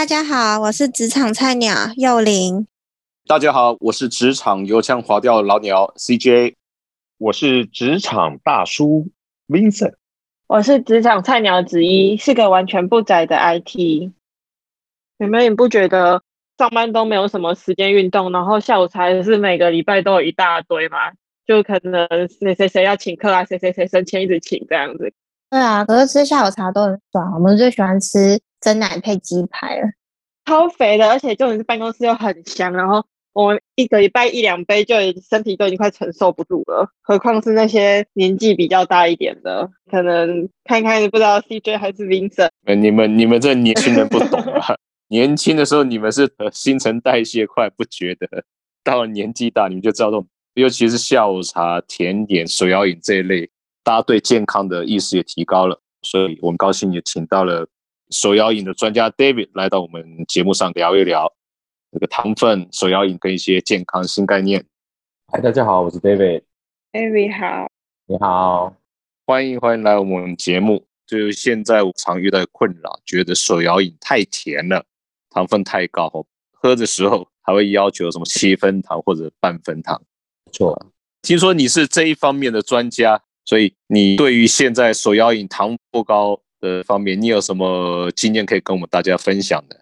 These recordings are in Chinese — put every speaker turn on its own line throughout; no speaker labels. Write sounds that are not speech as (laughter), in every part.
大家好，我是职场菜鸟幼玲。
大家好，我是职场油腔滑调老鸟 CJ。
我是职场大叔 Vincent。
我是职场菜鸟子一，是个完全不宅的 IT。你们也不觉得上班都没有什么时间运动，然后下午茶是每个礼拜都有一大堆嘛？就可能谁谁谁要请客啊，谁谁谁升迁一直请这样子。
对啊，可是吃下午茶都很爽，我们最喜欢吃蒸奶配鸡排了，
超肥的，而且重点是办公室又很香，然后。我们一个礼拜一两杯，就身体都已经快承受不住了，何况是那些年纪比较大一点的，可能看看不知道 CJ 还是 Vincent。
你们你们这年轻人不懂啊，(laughs) 年轻的时候你们是新陈代谢快，不觉得？到了年纪大，你们就知道这种，尤其是下午茶、甜点、手摇饮这一类，大家对健康的意识也提高了，所以我们高兴也请到了手摇饮的专家 David 来到我们节目上聊一聊。这个糖分、手摇饮跟一些健康新概念。
嗨，大家好，我是 David。
David 好，
你好，
欢迎欢迎来我们节目。就是现在我常遇到困扰，觉得手摇饮太甜了，糖分太高，喝的时候还会要求什么七分糖或者半分糖。
错，
听说你是这一方面的专家，所以你对于现在手摇饮糖不高的方面，你有什么经验可以跟我们大家分享的？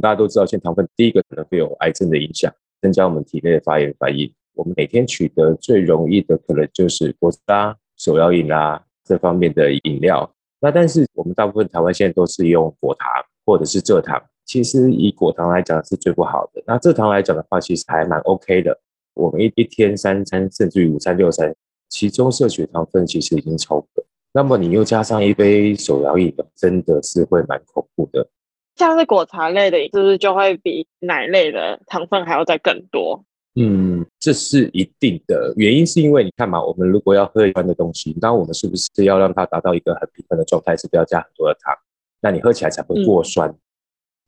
大家都知道，现糖分第一个可能会有癌症的影响，增加我们体内的发炎反应。我们每天取得最容易的可能就是果汁啦、手摇饮啦这方面的饮料。那但是我们大部分台湾现在都是用果糖或者是蔗糖。其实以果糖来讲是最不好的。那蔗糖来讲的话，其实还蛮 OK 的。我们一一天三餐甚至于五餐六餐，其中摄取糖分其实已经超过。那么你又加上一杯手摇饮，真的是会蛮恐怖的。
像是果茶类的，是不是就会比奶类的糖分还要再更多？
嗯，这是一定的。原因是因为你看嘛，我们如果要喝一般的东西，那我们是不是要让它达到一个很平衡的状态，是不要加很多的糖？那你喝起来才会过酸。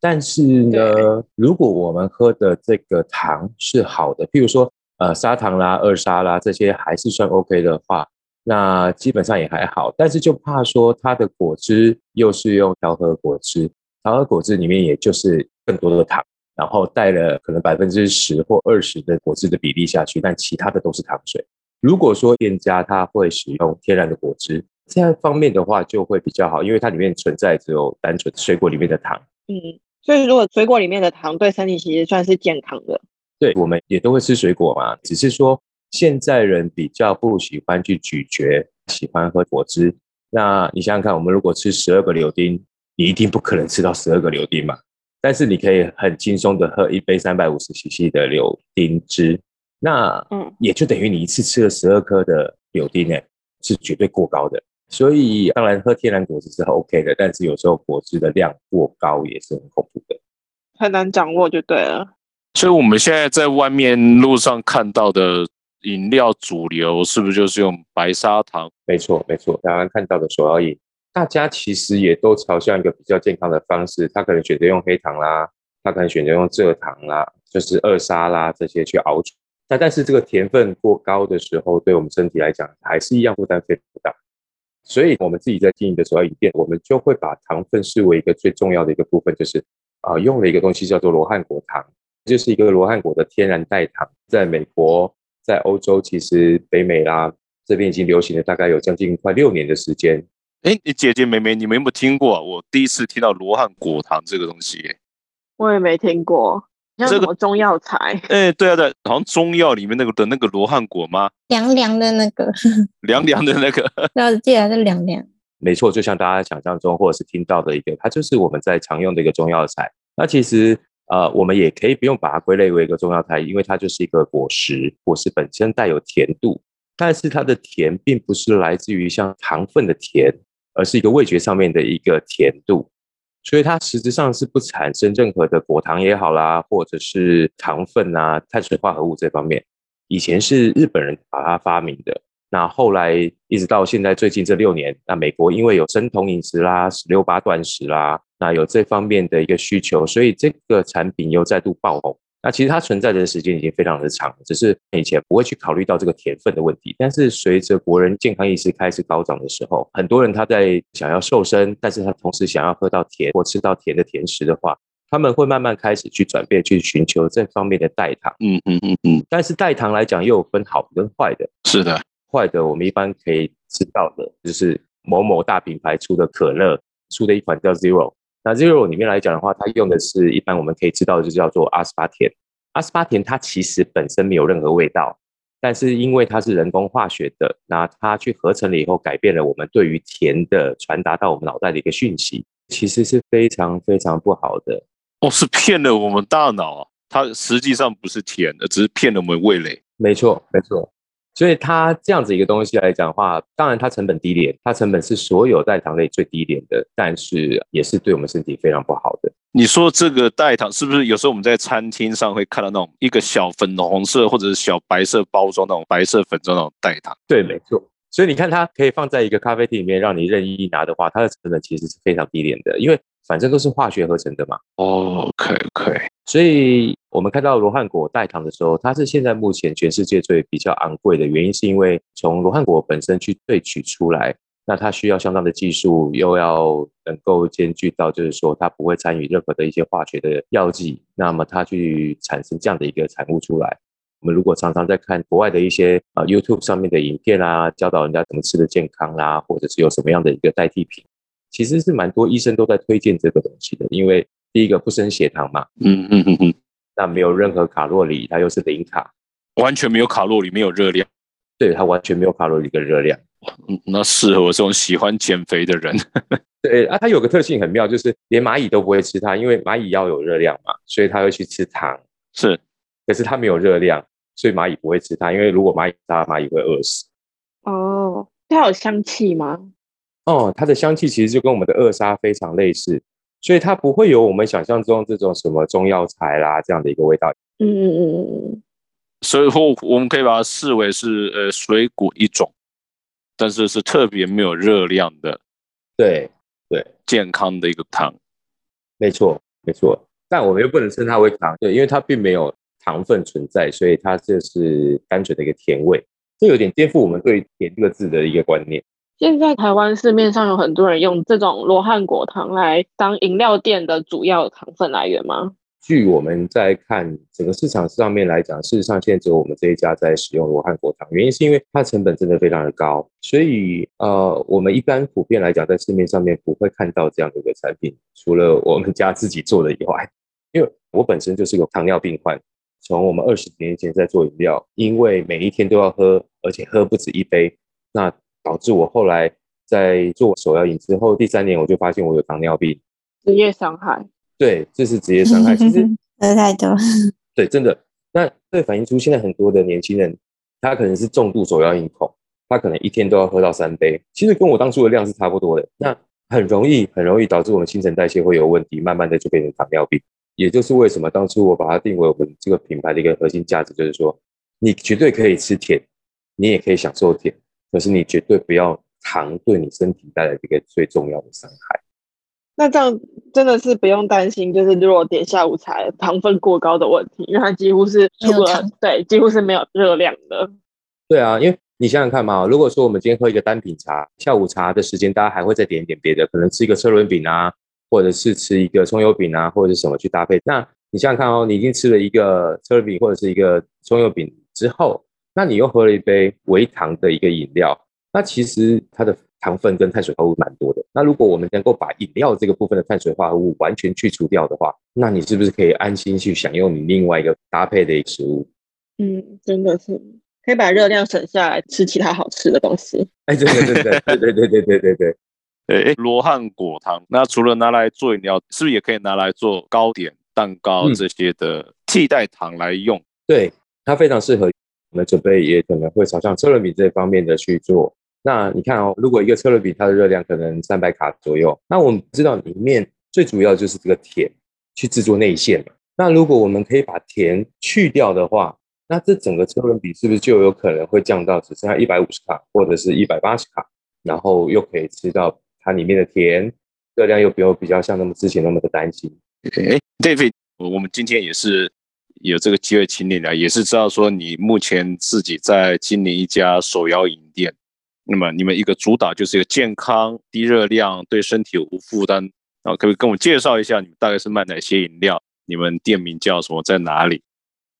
但是呢，如果我们喝的这个糖是好的，譬如说呃砂糖啦、二砂啦这些还是算 OK 的话，那基本上也还好。但是就怕说它的果汁又是用调和果汁。调和果汁里面也就是更多的糖，然后带了可能百分之十或二十的果汁的比例下去，但其他的都是糖水。如果说店家他会使用天然的果汁，这样方面的话就会比较好，因为它里面存在只有单纯水果里面的糖。
嗯，所以如果水果里面的糖对身体其实算是健康的。
对，我们也都会吃水果嘛，只是说现在人比较不喜欢去咀嚼，喜欢喝果汁。那你想想看，我们如果吃十二个柳丁。你一定不可能吃到十二个柳丁嘛，但是你可以很轻松的喝一杯三百五十 CC 的柳丁汁，那嗯，也就等于你一次吃了十二颗的柳丁呢，是绝对过高的。所以当然喝天然果汁是 OK 的，但是有时候果汁的量过高也是很恐怖的，
很难掌握就对了。
所以我们现在在外面路上看到的饮料主流是不是就是用白砂糖？
没错，没错，刚刚看到的手摇饮。大家其实也都朝向一个比较健康的方式，他可能选择用黑糖啦，他可能选择用蔗糖啦，就是二砂啦这些去熬煮。那但是这个甜分过高的时候，对我们身体来讲还是一样负担非常大。所以我们自己在经营的时候，饮店我们就会把糖分视为一个最重要的一个部分，就是啊用了一个东西叫做罗汉果糖，就是一个罗汉果的天然代糖。在美国，在欧洲，其实北美啦这边已经流行了大概有将近快六年的时间。
哎，你姐姐妹妹，你们有没有听过？我第一次听到罗汉果糖这个东西，
我也没听过。像什么中药材？
哎，对啊，对，好像中药里面那个的那个罗汉果吗？
凉凉的那个，
凉凉的那个。
那记得是凉凉。
没错，就像大家想象中或者是听到的一个，它就是我们在常用的一个中药材。那其实呃，我们也可以不用把它归类为一个中药材，因为它就是一个果实，果实本身带有甜度，但是它的甜并不是来自于像糖分的甜。而是一个味觉上面的一个甜度，所以它实质上是不产生任何的果糖也好啦，或者是糖分啊、碳水化合物这方面。以前是日本人把它发明的，那后来一直到现在最近这六年，那美国因为有生酮饮食啦、十六八断食啦，那有这方面的一个需求，所以这个产品又再度爆红。那其实它存在的时间已经非常的长，只是以前不会去考虑到这个甜分的问题。但是随着国人健康意识开始高涨的时候，很多人他在想要瘦身，但是他同时想要喝到甜或吃到甜的甜食的话，他们会慢慢开始去转变，去寻求这方面的代糖。
嗯嗯嗯嗯，
但是代糖来讲，又有分好跟坏的。
是的，
坏的我们一般可以知道的，就是某某大品牌出的可乐出的一款叫 Zero。那 Zero 里面来讲的话，它用的是一般我们可以知道的，就叫做阿斯巴甜。阿斯巴甜它其实本身没有任何味道，但是因为它是人工化学的，那它去合成了以后，改变了我们对于甜的传达到我们脑袋的一个讯息，其实是非常非常不好的。
哦，是骗了我们大脑啊！它实际上不是甜的，只是骗了我们味蕾。
没错，没错。所以它这样子一个东西来讲的话，当然它成本低廉，它成本是所有代糖类最低廉的，但是也是对我们身体非常不好的。
你说这个代糖是不是有时候我们在餐厅上会看到那种一个小粉红色或者是小白色包装那种白色粉状那种代糖？
对，没错。所以你看，它可以放在一个咖啡厅里面让你任意拿的话，它的成本其实是非常低廉的，因为反正都是化学合成的嘛。
哦可以可以。
所以我们看到罗汉果代糖的时候，它是现在目前全世界最比较昂贵的原因，是因为从罗汉果本身去萃取出来，那它需要相当的技术，又要能够兼具到，就是说它不会参与任何的一些化学的药剂，那么它去产生这样的一个产物出来。我们如果常常在看国外的一些啊 YouTube 上面的影片啊，教导人家怎么吃的健康啦，或者是有什么样的一个代替品，其实是蛮多医生都在推荐这个东西的，因为。第一个不升血糖嘛，
嗯嗯嗯嗯，
那没有任何卡路里，它又是零卡，
完全没有卡路里，没有热量，
对，它完全没有卡路里跟热量，
嗯，那适合我这种喜欢减肥的人。(laughs)
对啊，它有个特性很妙，就是连蚂蚁都不会吃它，因为蚂蚁要有热量嘛，所以它会去吃糖。
是，
可是它没有热量，所以蚂蚁不会吃它，因为如果蚂蚁吃它，蚂蚁会饿死。
哦，它有香气吗？
哦，它的香气其实就跟我们的二砂非常类似。所以它不会有我们想象中这种什么中药材啦这样的一个味道。
嗯嗯嗯嗯嗯。
所以说我们可以把它视为是呃水果一种，但是是特别没有热量的。
对对，
健康的一个糖。
没错没错，但我们又不能称它为糖，对，因为它并没有糖分存在，所以它就是单纯的一个甜味。这有点颠覆我们对甜这个字的一个观念。
现在台湾市面上有很多人用这种罗汉果糖来当饮料店的主要糖分来源吗？
据我们在看整个市场上面来讲，事实上现在只有我们这一家在使用罗汉果糖，原因是因为它成本真的非常的高，所以呃，我们一般普遍来讲在市面上面不会看到这样的一个产品，除了我们家自己做的以外，因为我本身就是个糖尿病患，从我们二十年前在做饮料，因为每一天都要喝，而且喝不止一杯，那。导致我后来在做手摇饮之后，第三年我就发现我有糖尿病，
职业伤害。
对，这是职业伤害。其实 (laughs)
喝太多。(laughs)
对，真的。那这反映出现在很多的年轻人，他可能是重度手摇饮控，他可能一天都要喝到三杯。其实跟我当初的量是差不多的。那很容易，很容易导致我们新陈代谢会有问题，慢慢的就变成糖尿病。也就是为什么当初我把它定为我们这个品牌的一个核心价值，就是说，你绝对可以吃甜，你也可以享受甜。可是你绝对不要糖对你身体带来这个最重要的伤害。
那这样真的是不用担心，就是如果点下午茶糖分过高的问题，因为它几乎是除了对，几乎是没有热量的。
对啊，因为你想想看嘛，如果说我们今天喝一个单品茶，下午茶的时间大家还会再点一点别的，可能吃一个车轮饼啊，或者是吃一个葱油饼啊，或者是什么去搭配。那你想想看哦，你已经吃了一个车轮饼或者是一个葱油饼之后。那你又喝了一杯微糖的一个饮料，那其实它的糖分跟碳水化合物蛮多的。那如果我们能够把饮料这个部分的碳水化合物完全去除掉的话，那你是不是可以安心去享用你另外一个搭配的食物？
嗯，真的是。可以把热量省下来，吃其他好吃的东西。
哎，对对对对对对对对对。
哎，罗汉果糖，那除了拿来做饮料，是不是也可以拿来做糕点、蛋糕这些的替代糖来用？
对，它非常适合。我们准备也可能会朝向车轮饼这方面的去做。那你看哦，如果一个车轮饼它的热量可能三百卡左右，那我们知道里面最主要就是这个甜去制作内馅嘛。那如果我们可以把甜去掉的话，那这整个车轮饼是不是就有可能会降到只剩下一百五十卡或者是一百八十卡，然后又可以吃到它里面的甜，热量又不用比较像那么之前那么的担心。
哎，David，我们今天也是。有这个机会请你来，也是知道说你目前自己在经营一家手摇饮店。那么你们一个主打就是一个健康、低热量、对身体无负担，然后可不可以跟我介绍一下你们大概是卖哪些饮料？你们店名叫什么？在哪里？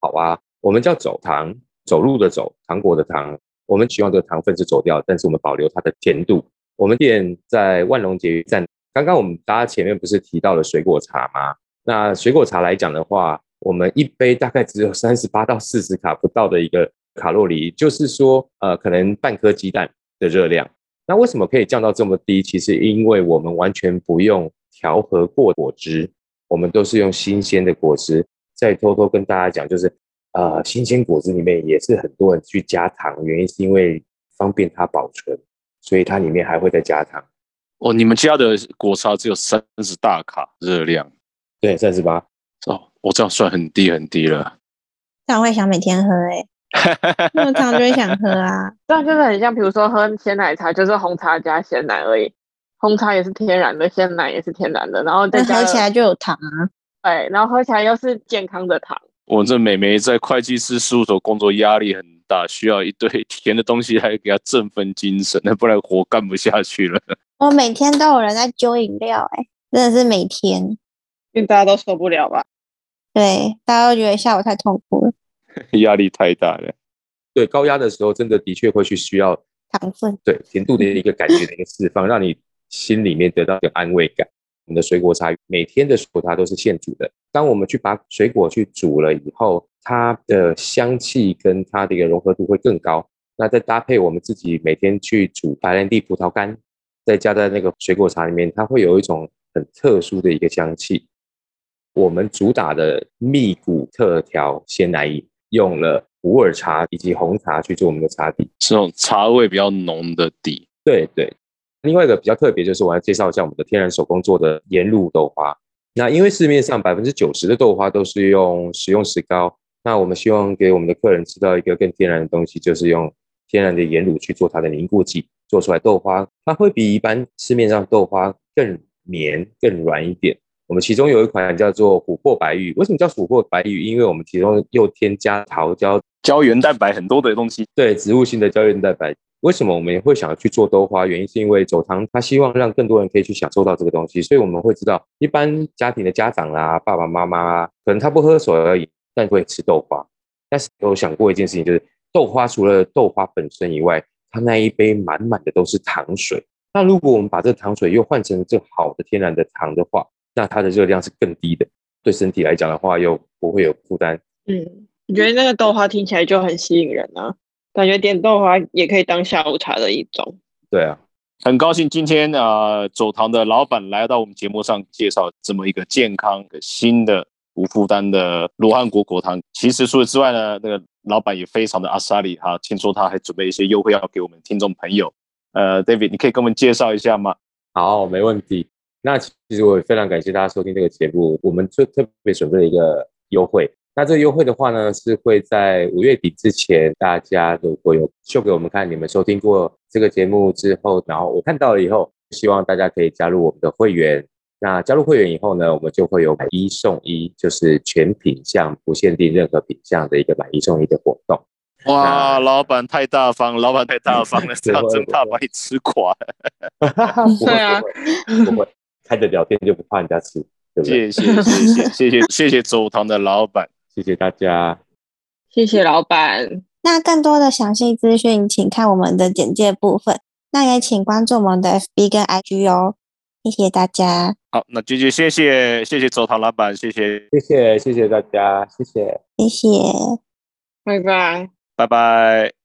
好啊，我们叫走糖，走路的走，糖果的糖。我们希望这个糖分是走掉，但是我们保留它的甜度。我们店在万隆捷运站。刚刚我们大家前面不是提到了水果茶吗？那水果茶来讲的话，我们一杯大概只有三十八到四十卡不到的一个卡路里，就是说，呃，可能半颗鸡蛋的热量。那为什么可以降到这么低？其实因为我们完全不用调和过果汁，我们都是用新鲜的果汁。再偷偷跟大家讲，就是，呃，新鲜果汁里面也是很多人去加糖，原因是因为方便它保存，所以它里面还会再加糖。
哦，你们家的果茶只有三十大卡热量，
对，三十八。
哦，我这样算很低很低了。
但我会想每天喝哎，(laughs) 那么常就会想喝啊。(laughs)
这样就是很像，比如说喝鲜奶茶，就是红茶加鲜奶而已。红茶也是天然的，鲜奶也是天然的，然后再
喝起来就有糖啊。
对，然后喝起来又是健康的糖。
我这美眉在会计师事务所工作，压力很大，需要一堆 (laughs) 甜的东西来给她振奋精神，那不然活干不下去了。
我每天都有人在揪饮料，哎，真的是每天，
因为大家都受不了吧？
对，大家都觉得下午太痛苦了，(laughs)
压力太大了。
对，高压的时候，真的的确会去需要
糖分，
对甜度的一个感觉的一个释放，让你心里面得到一个安慰感。我们的水果茶，每天的水果茶都是现煮的。当我们去把水果去煮了以后，它的香气跟它的一个融合度会更高。那再搭配我们自己每天去煮白兰地葡萄干。再加在那个水果茶里面，它会有一种很特殊的一个香气。我们主打的蜜谷特调鲜奶饮，用了普洱茶以及红茶去做我们的茶底，
是那种茶味比较浓的底。
对对。另外一个比较特别，就是我要介绍一下我们的天然手工做的盐露豆花。那因为市面上百分之九十的豆花都是用食用石膏，那我们希望给我们的客人吃到一个更天然的东西，就是用天然的盐卤去做它的凝固剂。做出来豆花，它会比一般市面上豆花更绵、更软一点。我们其中有一款叫做琥珀白玉，为什么叫琥珀白玉？因为我们其中又添加桃胶、
胶原蛋白很多的东西。
对，植物性的胶原蛋白。为什么我们会想要去做豆花？原因是因为走堂他希望让更多人可以去享受到这个东西，所以我们会知道，一般家庭的家长啦、爸爸妈妈可能他不喝水而已，但会吃豆花。但是有想过一件事情，就是豆花除了豆花本身以外，它那一杯满满的都是糖水，那如果我们把这糖水又换成这好的天然的糖的话，那它的热量是更低的，对身体来讲的话又不会有负担。
嗯，你觉得那个豆花听起来就很吸引人啊，感觉点豆花也可以当下午茶的一种。
对啊，
很高兴今天啊走堂的老板来到我们节目上介绍这么一个健康的新的无负担的罗汉果果糖。其实除此之外呢，那个。老板也非常的阿萨里哈，听说他还准备一些优惠要给我们听众朋友。呃，David，你可以跟我们介绍一下吗？
好，没问题。那其实我也非常感谢大家收听这个节目。我们最特别准备了一个优惠。那这个优惠的话呢，是会在五月底之前，大家如果有秀给我们看，你们收听过这个节目之后，然后我看到了以后，希望大家可以加入我们的会员。那加入会员以后呢，我们就会有买一送一，就是全品项不限定任何品项的一个买一送一的活动。
哇，老板太大方，老板太大方了，这样真怕把你吃垮。(laughs)
对啊，不会，开着聊天就不怕人家吃，对不
对？谢谢谢谢谢谢 (laughs) 谢谢周堂的老板，
谢谢大家，
谢谢老板。
那更多的详细资讯，请看我们的简介部分。那也请关注我们的 FB 跟 IG 哦。谢谢大家。
好，那就就谢谢谢谢走堂老板，谢谢
谢谢谢谢大家，谢谢
谢谢，
拜拜
拜拜。